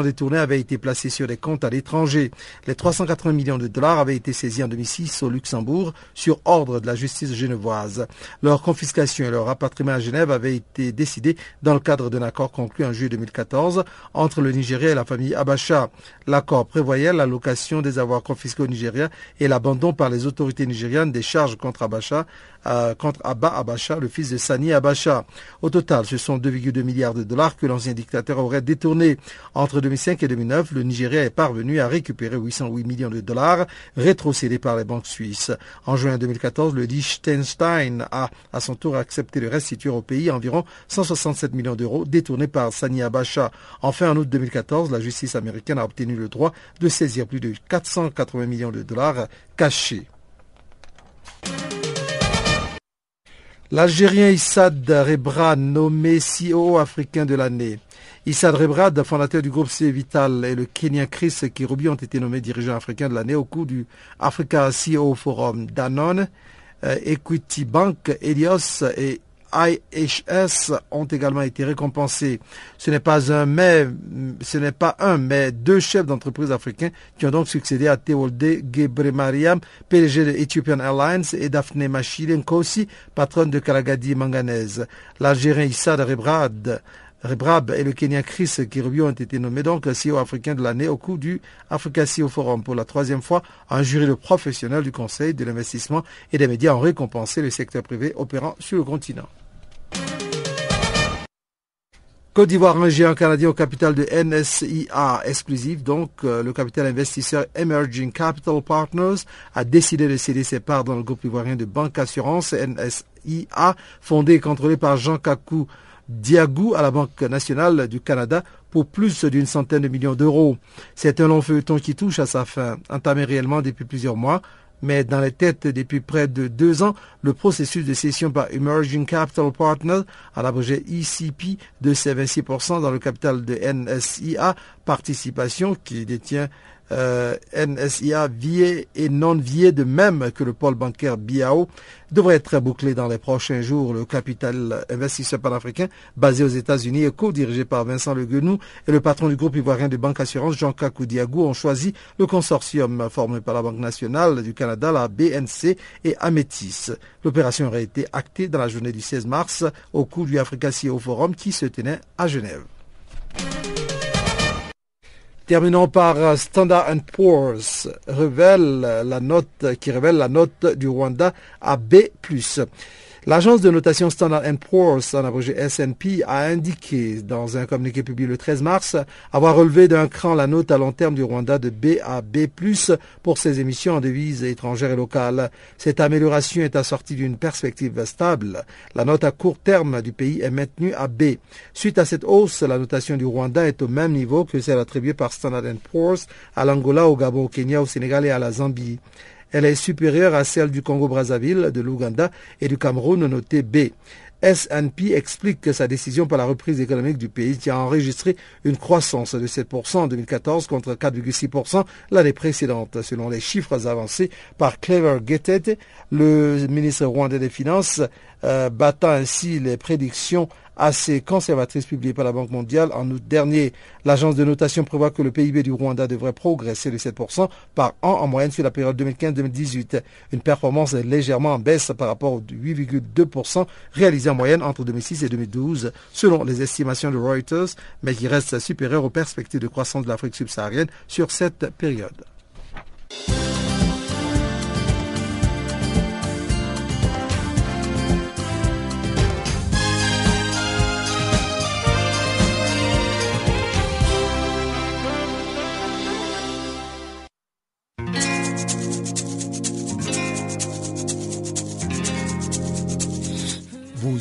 [SPEAKER 2] Détourné avait été placé sur des comptes à l'étranger. Les 380 millions de dollars avaient été saisis en 2006 au Luxembourg sur ordre de la justice genevoise. Leur confiscation et leur rapatriement à Genève avaient été décidés dans le cadre d'un accord conclu en juillet 2014 entre le Nigeria et la famille Abacha. L'accord prévoyait l'allocation des avoirs confisqués au Nigeria et l'abandon par les autorités nigérianes des charges contre Abacha euh, contre Abba Abacha, le fils de Sani Abacha. Au total, ce sont 2,2 milliards de dollars que l'ancien dictateur aurait détournés. Entre 2005 et 2009, le Nigeria est parvenu à récupérer 808 millions de dollars rétrocédés par les banques suisses. En juin 2014, le Liechtenstein a à son tour accepté de restituer au pays environ 167 millions d'euros détournés par Sani Abacha. Enfin, en août 2014, la justice américaine a obtenu le droit de saisir plus de 480 millions de dollars cachés. L'Algérien Issad Rebra, nommé CEO africain de l'année. Issad Rebrad, fondateur du groupe C Vital, et le Kenyan Chris Kirubi ont été nommés dirigeants africains de l'année au cours du Africa CEO Forum. Danone, euh, Equity Bank, Elios et IHS ont également été récompensés. Ce n'est pas un mais, ce n'est pas un, mais deux chefs d'entreprise africains qui ont donc succédé à Tewolde Gebremariam, PDG de Ethiopian Airlines, et Daphne Machile Nkosi, patronne de Karagadi Manganese. L'Algérien Issa Rebrad Rebrab et le Kenya Chris Kiribio ont été nommés donc CEO africain de l'année au cours du Africa CEO Forum. Pour la troisième fois, un jury de professionnels du Conseil de l'investissement et des médias ont récompensé le secteur privé opérant sur le continent. Côte d'Ivoire, un géant canadien au capital de NSIA exclusif, donc euh, le capital investisseur Emerging Capital Partners a décidé de céder ses parts dans le groupe ivoirien de banque assurance NSIA, fondé et contrôlé par Jean Kakou Diagou à la Banque nationale du Canada pour plus d'une centaine de millions d'euros. C'est un long feuilleton qui touche à sa fin, entamé réellement depuis plusieurs mois mais dans les têtes depuis près de deux ans, le processus de cession par Emerging Capital Partners, à l'abrégé ECP, de ses 26% dans le capital de NSIA, participation qui détient euh, NSIA vié et non vié de même que le pôle bancaire BIAO devrait être bouclé dans les prochains jours. Le capital investisseur panafricain basé aux États-Unis et co-dirigé par Vincent Le Guenou et le patron du groupe ivoirien de banque assurance Jean Diagou ont choisi le consortium formé par la Banque nationale du Canada, la BNC et Amétis. L'opération aurait été actée dans la journée du 16 mars au cours du Africa CEO Forum qui se tenait à Genève. Terminons par Standard Poor's révèle la note qui révèle la note du Rwanda à B+. L'agence de notation Standard Poor's, en abrégé S&P, a indiqué dans un communiqué publié le 13 mars avoir relevé d'un cran la note à long terme du Rwanda de B à B+, pour ses émissions en devises étrangères et locales. Cette amélioration est assortie d'une perspective stable. La note à court terme du pays est maintenue à B. Suite à cette hausse, la notation du Rwanda est au même niveau que celle attribuée par Standard Poor's à l'Angola, au Gabon, au Kenya, au Sénégal et à la Zambie. Elle est supérieure à celle du Congo-Brazzaville, de l'Ouganda et du Cameroun notée B. S&P explique que sa décision pour la reprise économique du pays qui a enregistré une croissance de 7% en 2014 contre 4,6% l'année précédente, selon les chiffres avancés par Clever Gettet, le ministre rwandais des Finances, euh, battant ainsi les prédictions assez conservatrice publiée par la Banque mondiale en août dernier. L'agence de notation prévoit que le PIB du Rwanda devrait progresser de 7% par an en moyenne sur la période 2015-2018. Une performance légèrement en baisse par rapport aux 8,2% réalisés en moyenne entre 2006 et 2012 selon les estimations de Reuters, mais qui reste supérieure aux perspectives de croissance de l'Afrique subsaharienne sur cette période.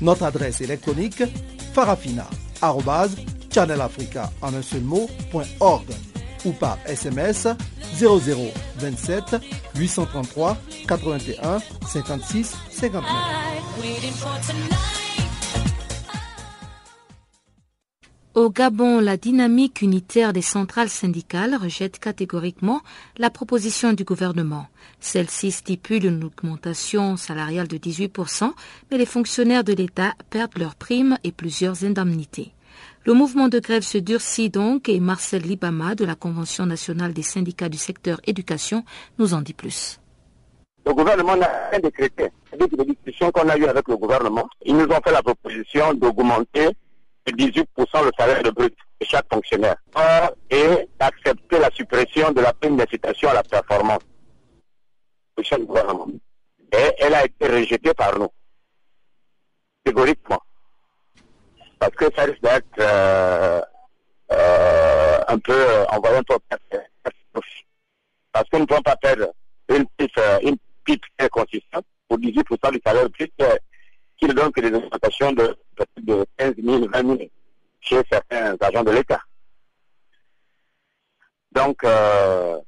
[SPEAKER 2] Notre adresse électronique farafina.channelafrica en un seul mot, ou par SMS 0027 833 81 56 59.
[SPEAKER 3] Au Gabon, la dynamique unitaire des centrales syndicales rejette catégoriquement la proposition du gouvernement. Celle-ci stipule une augmentation salariale de 18%, mais les fonctionnaires de l'État perdent leurs primes et plusieurs indemnités. Le mouvement de grève se durcit donc et Marcel Libama de la Convention nationale des syndicats du secteur éducation nous en dit plus.
[SPEAKER 14] Le gouvernement n'a rien décrété. Depuis les discussions qu'on a eues avec le gouvernement, ils nous ont fait la proposition d'augmenter 18% le salaire de brut de chaque fonctionnaire et d'accepter la suppression de la prime d'incitation à la performance du chef gouvernement. Et elle a été rejetée par nous, catégoriquement. Parce que ça risque d'être euh, euh, un peu euh, envoyé un peu Parce que nous ne pouvons pas perdre une pipe, une pipe très consistante pour 18% du salaire brut qui ne donne que des augmentations de, de 15 000, 20 000 chez certains agents de l'État. Donc, euh,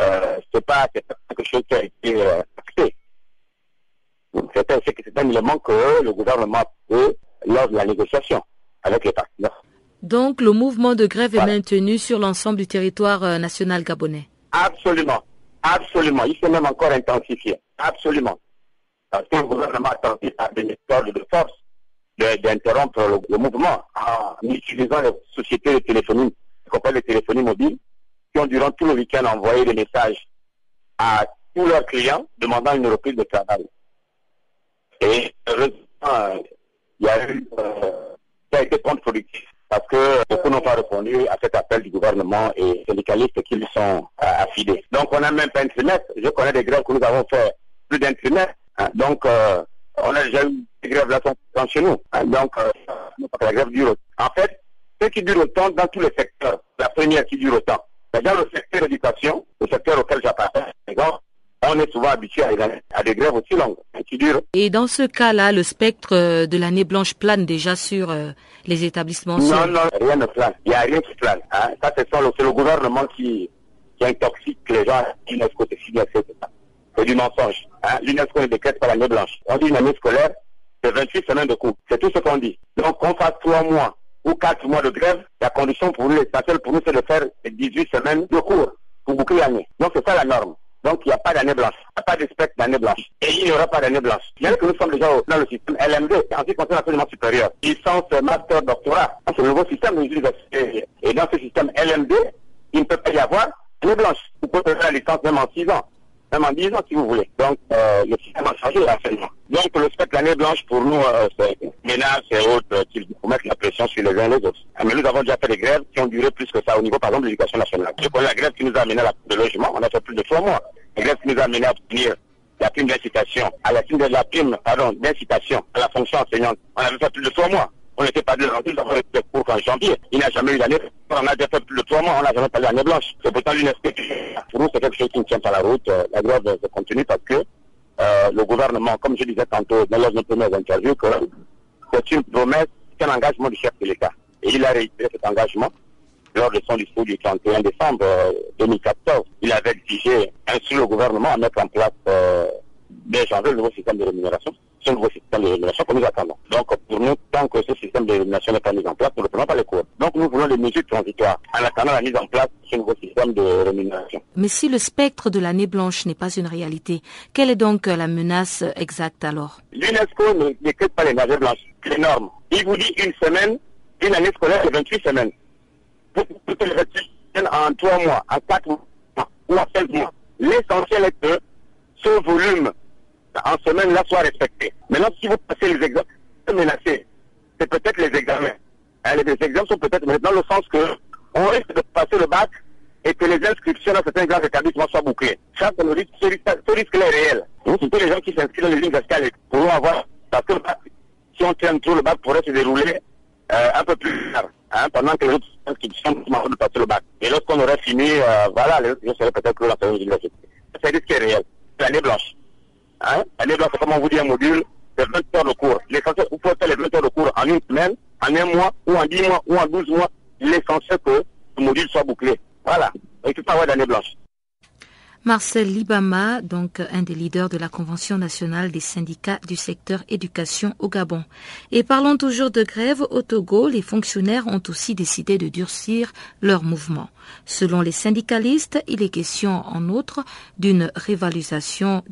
[SPEAKER 14] euh, c'est pas, quelque chose qui a été euh, acté. C'est un élément que le gouvernement a fait lors de la négociation avec les partenaires.
[SPEAKER 3] Donc, le mouvement de grève est maintenu sur l'ensemble du territoire euh, national gabonais
[SPEAKER 14] Absolument. Absolument. Il s'est même encore intensifié. Absolument parce que le gouvernement a tenté par des méthodes de force d'interrompre le, mouvement en utilisant les sociétés de téléphonie, qu'on les téléphonies mobiles, qui ont durant tout le week-end envoyé des messages à tous leurs clients demandant une reprise de travail. Et heureusement, il y a eu, euh, ça a été contre-productif parce que beaucoup n'ont pas répondu à cet appel du gouvernement et syndicalistes qui lui sont euh, affidés. Donc on a même pas un trimestre. Je connais des grèves que nous avons fait plus d'un trimestre Hein, donc, euh, on a déjà eu des grèves là chez nous. Hein, donc, euh, la grève dure. En fait, ce qui dure autant dans tous les secteurs, la première qui dure autant, c'est dans le secteur d'éducation, le secteur auquel j'appartiens, on est souvent habitué à, des grèves aussi longues, hein, qui durent.
[SPEAKER 3] Et dans ce cas-là, le spectre euh, de l'année blanche plane déjà sur les établissements
[SPEAKER 14] Non, non, rien ne plane. Il n'y a rien qui plane. Ça, c'est le, le, gouvernement qui, qui intoxique les gens. l'UNESCO, c'est fini, etc c'est du mensonge. Hein. L'UNESCO ne décrète pas l'année blanche. On dit une année scolaire, c'est 28 semaines de cours. C'est tout ce qu'on dit. Donc qu'on fasse trois mois ou quatre mois de grève, la condition pour nous, l'essentiel pour nous, c'est de faire 18 semaines de cours pour boucler l'année. Donc c'est ça la norme. Donc il n'y a pas d'année blanche, il n'y a pas de spectre d'année blanche. Et il n'y aura pas d'année blanche. Bien que nous sommes déjà dans le système LMD, en ce qui concerne l'enseignement supérieur, licence, master, doctorat, c'est le nouveau système de l'université. Et dans ce système LMD, il ne peut pas y avoir d'année blanche. Vous pouvez faire la licence même en 6 ans même en 10 ans si vous voulez. Donc euh, le système a changé actuellement. Donc le spectre l'année blanche pour nous, euh, c'est ménage et autres euh, qui vont mettre la pression sur les uns et les autres. Ah, mais nous avons déjà fait des grèves qui ont duré plus que ça au niveau par exemple de l'éducation nationale. Je connais la grève qui nous a amené à la de logement, on a fait plus de trois mois. l'exercice nous a amené à obtenir la prime d'incitation, à la prime de la prime, pardon, d'incitation à la fonction enseignante. On avait fait plus de trois mois. On n'était pas de rentrée, nous avons fait le cours en janvier. Il n'y a jamais eu d'année. On a déjà fait de trois mois, on n'a jamais pas l'année blanche. C'est pourtant l'UNESCO pour nous, c'est quelque chose qui ne tient pas la route. Euh, la grève se continue parce que euh, le gouvernement, comme je disais tantôt dans nos premières interviews, que c'est une promesse, c'est un engagement du chef de l'État. Et il a réitéré cet engagement lors de son discours du 31 décembre 2014. Il avait exigé, ainsi le gouvernement, à mettre en place euh, dès janvier le nouveau système de rémunération. Ce nouveau système de rémunération que nous attendons. Donc pour nous, tant que ce système de rémunération n'est pas mis en place, nous ne prenons pas les cours. Donc nous voulons des mesures transitoires en attendant la mise en place de ce nouveau système de rémunération.
[SPEAKER 3] Mais si le spectre de l'année blanche n'est pas une réalité, quelle est donc la menace exacte alors?
[SPEAKER 14] L'UNESCO ne décrète pas les années blanches, les normes. Il vous dit une semaine, une année scolaire de 28 semaines. Vous pouvez les 28 semaines en 3 mois, en 4 mois ou en 16 mois. L'essentiel est que ce volume en semaine-là soit respecté. Maintenant, si vous passez les examens, menacé, c'est peut-être les examens. Hein, les examens sont peut-être maintenant le sens que on risque de passer le bac et que les inscriptions dans certains grands établissements soient bouclées. Ça, ce risque, ce risque, est réel. Donc, c'est les gens qui s'inscrivent dans les d'escalier pourront avoir, parce que le si on tient trop, le bac pourrait se dérouler euh, un peu plus tard, hein, pendant que les autres inscriptions de passer le bac. Et lorsqu'on aurait fini, euh, voilà, les autres seraient peut-être plus dans l'université. C'est un risque réel. L'année blanche. Hein? L'année blanche, comme on vous un module de 20 heures de cours. L'essentiel, vous pouvez faire les 20 heures de cours en une semaine, en un mois, ou en 10 mois, ou en 12 mois. L'essentiel que le module soit bouclé. Voilà. Il ne peut pas avoir d'année blanche.
[SPEAKER 3] Marcel Libama, donc un des leaders de la Convention nationale des syndicats du secteur éducation au Gabon. Et parlons toujours de grève au Togo, les fonctionnaires ont aussi décidé de durcir leur mouvement. Selon les syndicalistes, il est question en outre d'une révalorisation,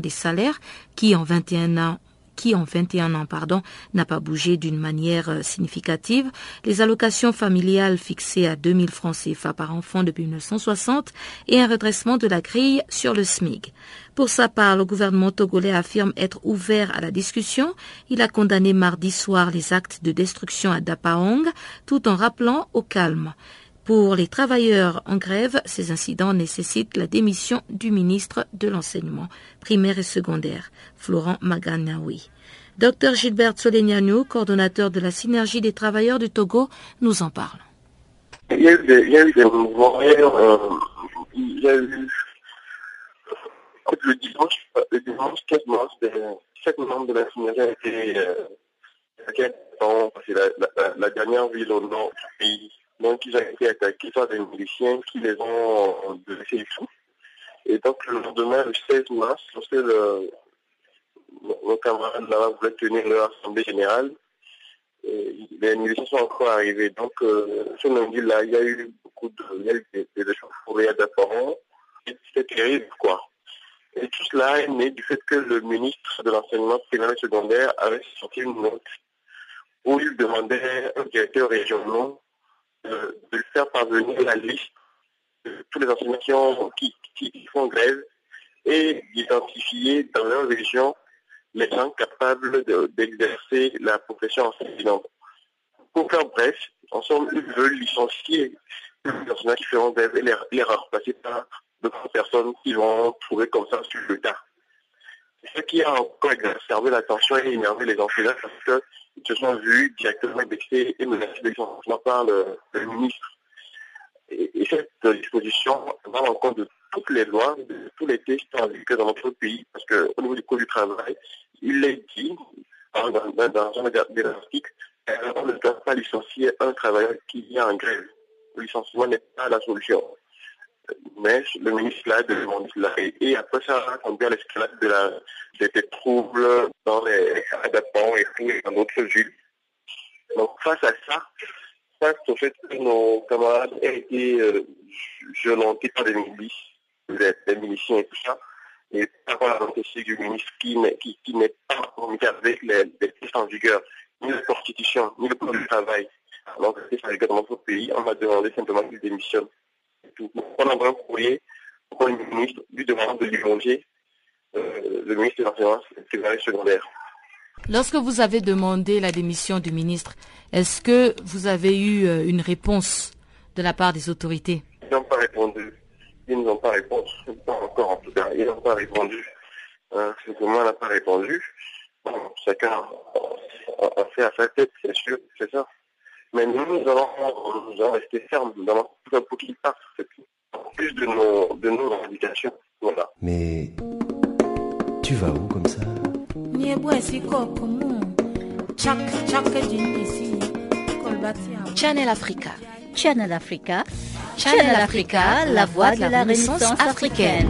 [SPEAKER 3] des salaires qui en 21 ans qui en 21 ans pardon, n'a pas bougé d'une manière euh, significative, les allocations familiales fixées à 2000 francs CFA par enfant depuis 1960 et un redressement de la grille sur le SMIC. Pour sa part, le gouvernement togolais affirme être ouvert à la discussion. Il a condamné mardi soir les actes de destruction à Dapaong tout en rappelant au calme. Pour les travailleurs en grève, ces incidents nécessitent la démission du ministre de l'enseignement primaire et secondaire, Florent Maganaoui. Dr Gilbert Soleniano, coordonnateur de la synergie des travailleurs du Togo, nous en parle.
[SPEAKER 15] Il y a eu des, il y a eu mouvements. Euh, il y a eu le dimanche, le dimanche 15 mars, chaque membre de la synergie a été euh, la, la, dernière ville au nord du pays donc, ils ont été attaqués par des miliciens qui les ont blessés et tout. Et donc, le lendemain, le 16 mars, lorsque le, nos camarades là-bas voulaient tenir leur assemblée générale, les miliciens sont encore arrivés. Donc, euh, ce lundi-là, il y a eu beaucoup de, il y a eu échauffourées C'était terrible, quoi. Et tout cela est né du fait que le ministre de l'enseignement primaire et secondaire avait sorti une note où il demandait aux directeurs régionaux de, faire parvenir la liste de tous les enseignants qui, font grève et d'identifier dans leur région les gens capables d'exercer la profession enseignante. Pour faire bref, en somme, ils veulent licencier les enseignants qui feront grève et les, remplacer par d'autres personnes qui vont trouver comme ça sur le tas. Ce qui a encore exacerbé la tension et énervé les enseignants parce qu'ils se sont vus directement indexés et menacés de licenciement par le, ministre. Et, cette disposition va en compte de toutes les lois, de tous les textes en vigueur dans notre pays, parce qu'au niveau du code du travail, il est dit dans, un des articles qu'on ne doit pas licencier un travailleur qui est en grève. Le licenciement n'est pas la solution mais le ministre l'a demandé Et après ça a conduit à l'escalade de la, des troubles dans les adaptants et tout, et dans d'autres villes. Donc face à ça, face au fait que nos camarades aient été euh, violentés par des milices, des, et tout ça, et par la volonté du ministre qui, n'est pas communiqué avec les, textes en vigueur, ni la constitution, ni le code du travail. Donc, c'est ça, dans notre pays, on m'a demandé simplement qu'il démissionne tout. On envoie un courrier au Premier ministre lui demandant de lui euh, le ministre de l'Enseignement primaire secondaire.
[SPEAKER 3] Lorsque vous avez demandé la démission du ministre, est-ce que vous avez eu euh, une réponse de la part des autorités?
[SPEAKER 15] Ils n'ont pas répondu. ils n'ont pas répondu. Pas encore en tout cas. Ils n'ont pas répondu. Euh, moi n'a pas répondu. Bon, chacun a fait à sa tête, c'est sûr, c'est ça. Mais nous, nous allons, nous allons rester fermes dans pour qu'ils partent. Plus de nos, de nos indications. Voilà.
[SPEAKER 5] Mais tu vas où comme ça?
[SPEAKER 3] Channel Africa.
[SPEAKER 6] Channel Africa. Channel Africa, la voix de la Renaissance africaine.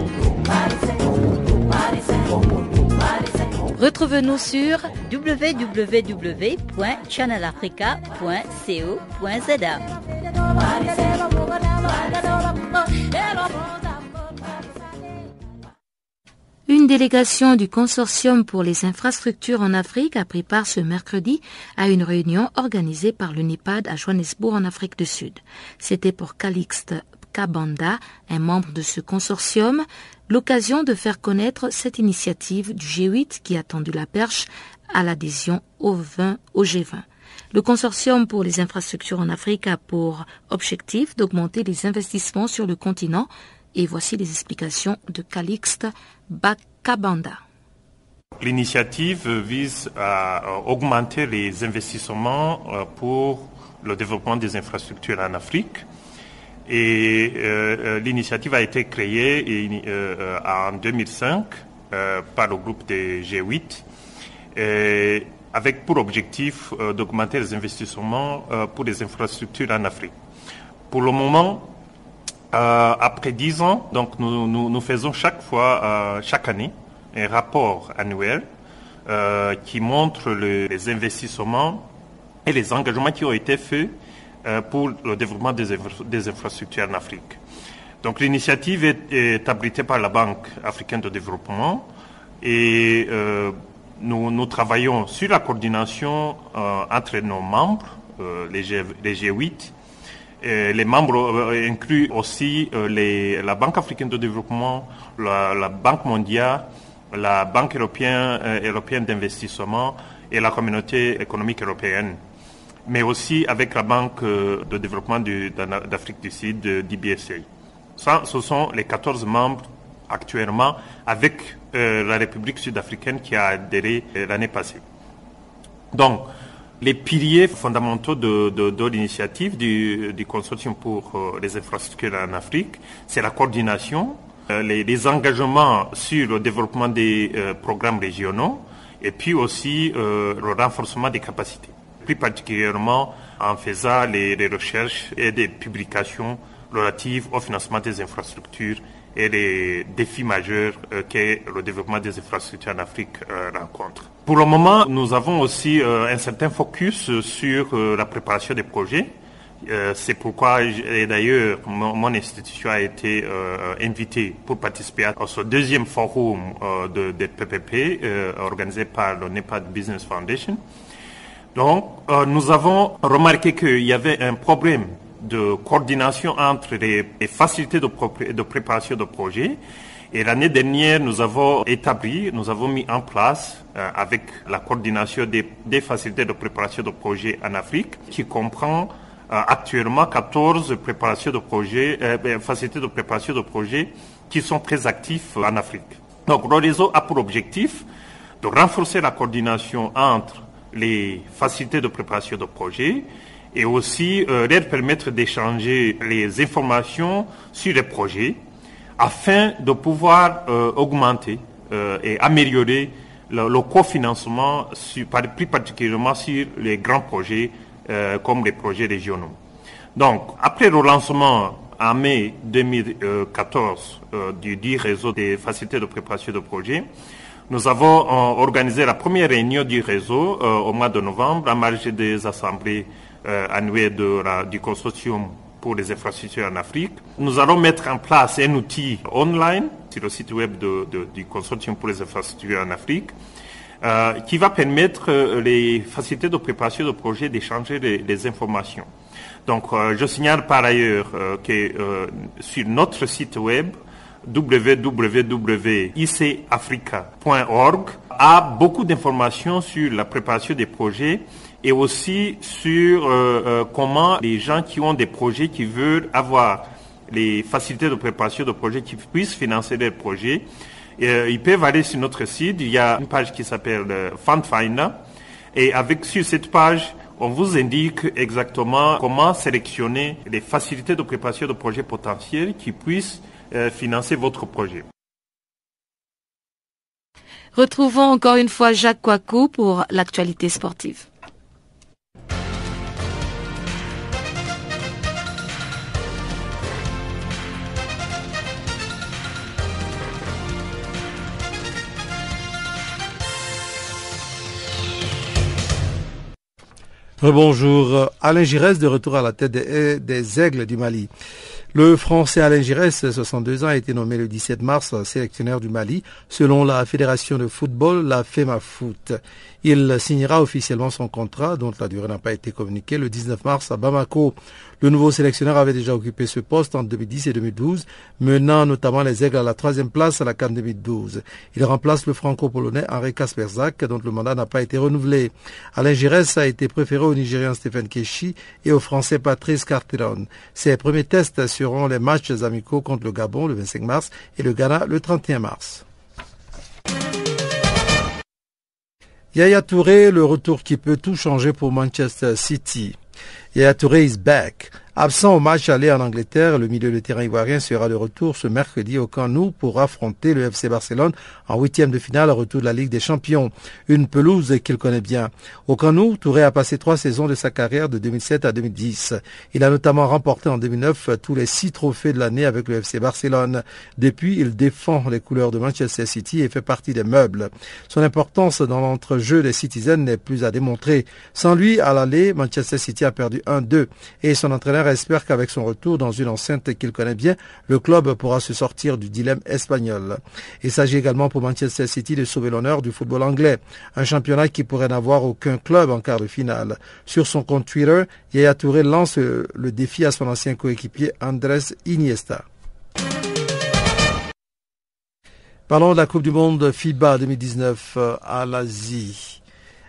[SPEAKER 3] Retrouve-nous sur
[SPEAKER 6] www.channelafrica.co.za.
[SPEAKER 3] Une délégation du Consortium pour les infrastructures en Afrique a pris part ce mercredi à une réunion organisée par l'UNIPAD à Johannesburg en Afrique du Sud. C'était pour Calixte Kabanda, un membre de ce consortium, l'occasion de faire connaître cette initiative du G8 qui a tendu la perche à l'adhésion au, 20, au G20. Le consortium pour les infrastructures en Afrique a pour objectif d'augmenter les investissements sur le continent et voici les explications de Calixte Bakabanda.
[SPEAKER 16] L'initiative vise à augmenter les investissements pour le développement des infrastructures en Afrique. Et euh, l'initiative a été créée euh, en 2005 euh, par le groupe des G8 et avec pour objectif d'augmenter les investissements pour les infrastructures en Afrique. Pour le moment, après dix ans, donc nous, faisons chaque fois, chaque année, un rapport annuel qui montre le, les investissements et les engagements qui ont été faits pour le développement des, infrastructures en Afrique. Donc l'initiative est, abritée par la Banque africaine de développement et euh, nous, travaillons sur la coordination euh, entre nos membres, euh, les, G, les, G8. Et les membres incluent aussi la Banque africaine de développement, la, Banque mondiale, la Banque européenne d'investissement et la communauté économique européenne mais aussi avec la Banque de développement d'Afrique du Sud, DBSA. Ça, ce sont les 14 membres actuellement avec euh, la République sud-africaine qui a adhéré euh, l'année passée. Donc, les piliers fondamentaux de, l'initiative du, consortium pour euh, les infrastructures en Afrique, c'est la coordination, les, engagements sur le développement des programmes régionaux et puis aussi le renforcement des capacités plus particulièrement en faisant les, recherches et des publications relatives au financement des infrastructures et les défis majeurs euh, que le développement des infrastructures en Afrique euh, rencontre. Pour le moment, nous avons aussi euh, un certain focus sur la préparation des projets. C'est pourquoi, d'ailleurs, mon, institution a été invitée pour participer à ce deuxième forum de PPP organisé par le NEPAD Business Foundation. Donc, euh, nous avons remarqué qu'il y avait un problème de coordination entre les, facilités de, préparation de projets. Et l'année dernière, nous avons établi, nous avons mis en place, euh, avec la coordination des, facilités de préparation de projets en Afrique, qui comprend euh, actuellement 14 préparations de projets, facilités de préparation de projets qui sont très actifs en Afrique. Donc, le réseau a pour objectif de renforcer la coordination entre les facilités de préparation de projets et aussi euh, leur permettre d'échanger les informations sur les projets afin de pouvoir euh, augmenter euh, et améliorer le, cofinancement, plus particulièrement sur les grands projets comme les projets régionaux. Donc, après le lancement en mai 2014 euh, du dit réseau des facilités de préparation de projets, nous avons euh, organisé la première réunion du réseau euh, au mois de novembre à marge des assemblées euh, annuelles de la, du consortium pour les infrastructures en Afrique. Nous allons mettre en place un outil online sur le site web de, de, du consortium pour les infrastructures en Afrique euh, qui va permettre les facilités de préparation de projets d'échanger les, les, informations. Donc, je signale par ailleurs que sur notre site web, www.icafrica.org a beaucoup d'informations sur la préparation des projets et aussi sur euh, euh, comment les gens qui ont des projets qui veulent avoir les facilités de préparation de projets qui puissent financer des projets. Euh, ils peuvent aller sur notre site. Il y a une page qui s'appelle euh, FundFinder. Et avec sur cette page, on vous indique exactement comment sélectionner les facilités de préparation de projets potentiels qui puissent financer votre projet.
[SPEAKER 3] Retrouvons encore une fois Jacques Kouakou pour l'actualité sportive.
[SPEAKER 2] Bonjour, Alain Giresse de retour à la tête des, des Aigles du Mali. Le Français Alain Giresse, 62 ans, a été nommé le 17 mars sélectionneur du Mali selon la Fédération de football, la FEMAFOOT. Il signera officiellement son contrat, dont la durée n'a pas été communiquée, le 19 mars à Bamako. Le nouveau sélectionneur avait déjà occupé ce poste en 2010 et 2012, menant notamment les Aigles à la troisième place à la Cannes 2012. Il remplace le franco-polonais Henri Kasperzak, dont le mandat n'a pas été renouvelé. Alain Giresse a été préféré au Nigérian Stéphane Keshi et au Français Patrice Carteron. Ses premiers tests les matchs amicaux contre le Gabon le 25 mars et le Ghana le 31 mars. Yaya Touré, le retour qui peut tout changer pour Manchester City. Yaya Touré is back. Absent au match aller en Angleterre, le milieu de terrain ivoirien sera de retour ce mercredi au Camp Nou pour affronter le FC Barcelone en huitième de finale au retour de la Ligue des Champions. Une pelouse qu'il connaît bien. Au Camp Nou, Touré a passé trois saisons de sa carrière de 2007 à 2010. Il a notamment remporté en 2009 tous les six trophées de l'année avec le FC Barcelone. Depuis, il défend les couleurs de Manchester City et fait partie des meubles. Son importance dans l'entrejeu des Citizens n'est plus à démontrer. Sans lui, à l'aller, Manchester City a perdu 1-2 et son entraîneur espère qu'avec son retour dans une enceinte qu'il connaît bien, le club pourra se sortir du dilemme espagnol. Il s'agit également pour Manchester City de sauver l'honneur du football anglais, un championnat qui pourrait n'avoir aucun club en quart de finale. Sur son compte Twitter, Yaya Touré lance le défi à son ancien coéquipier Andrés Iniesta. Parlons de la Coupe du Monde FIBA 2019 à l'Asie.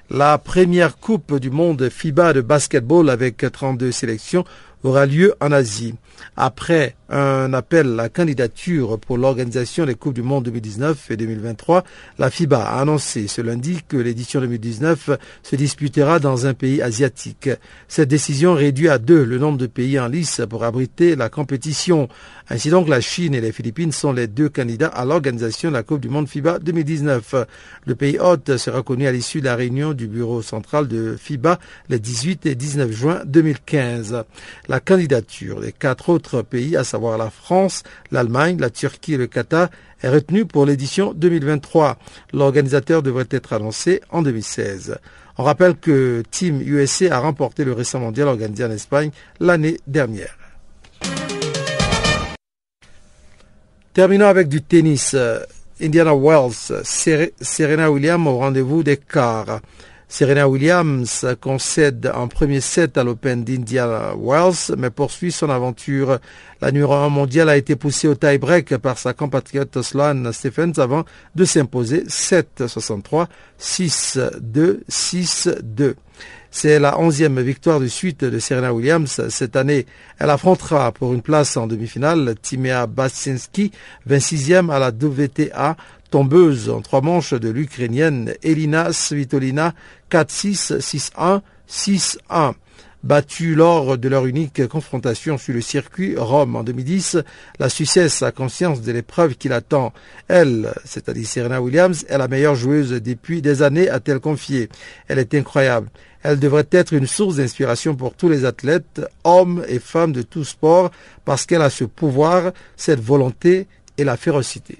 [SPEAKER 2] La première Coupe du Monde FIBA de basketball avec 32 sélections aura lieu en Asie. Après un appel à candidature pour l'organisation des Coupes du Monde 2019 et 2023, la FIBA a annoncé ce lundi que l'édition 2019 se disputera dans un pays asiatique. Cette décision réduit à deux le nombre de pays en lice pour abriter la compétition. Ainsi donc, la Chine et les Philippines sont les deux candidats à l'organisation de la Coupe du Monde FIBA 2019. Le pays hôte sera connu à l'issue de la réunion du bureau central de FIBA les 18 et 19 juin 2015. La candidature des quatre autres pays, à savoir la France, l'Allemagne, la Turquie et le Qatar, est retenue pour l'édition 2023. L'organisateur devrait être annoncé en 2016. On rappelle que Team USA a remporté le récent mondial organisé en Espagne l'année dernière. Terminons avec du tennis. Indiana Wells, Serena Williams au rendez-vous des quarts. Serena Williams concède un premier set à l'Open d'Indiana Wells, mais poursuit son aventure. La numéro 1 mondiale a été poussée au tie-break par sa compatriote Sloane Stephens avant de s'imposer 7-63, 6-2, 6-2. C'est la onzième victoire de suite de Serena Williams cette année. Elle affrontera pour une place en demi-finale Timea Basinski, 26e à la WTA, tombeuse en trois manches de l'Ukrainienne Elina Svitolina 4-6, 6-1, 6-1. Battue lors de leur unique confrontation sur le circuit Rome en 2010, la Suissesse a conscience de l'épreuve qui l'attend. Elle, c'est-à-dire Serena Williams, est la meilleure joueuse depuis des années, a-t-elle confié. Elle est incroyable. Elle devrait être une source d'inspiration pour tous les athlètes, hommes et femmes de tout sport, parce qu'elle a ce pouvoir, cette volonté et la férocité.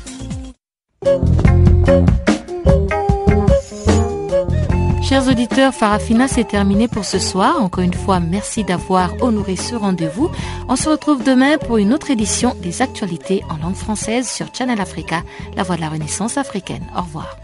[SPEAKER 3] Chers auditeurs, Farafina, c'est terminé pour ce soir. Encore une fois, merci d'avoir honoré ce rendez-vous. On se retrouve demain pour une autre édition des actualités en langue française sur Channel Africa, la voix de la Renaissance africaine. Au revoir.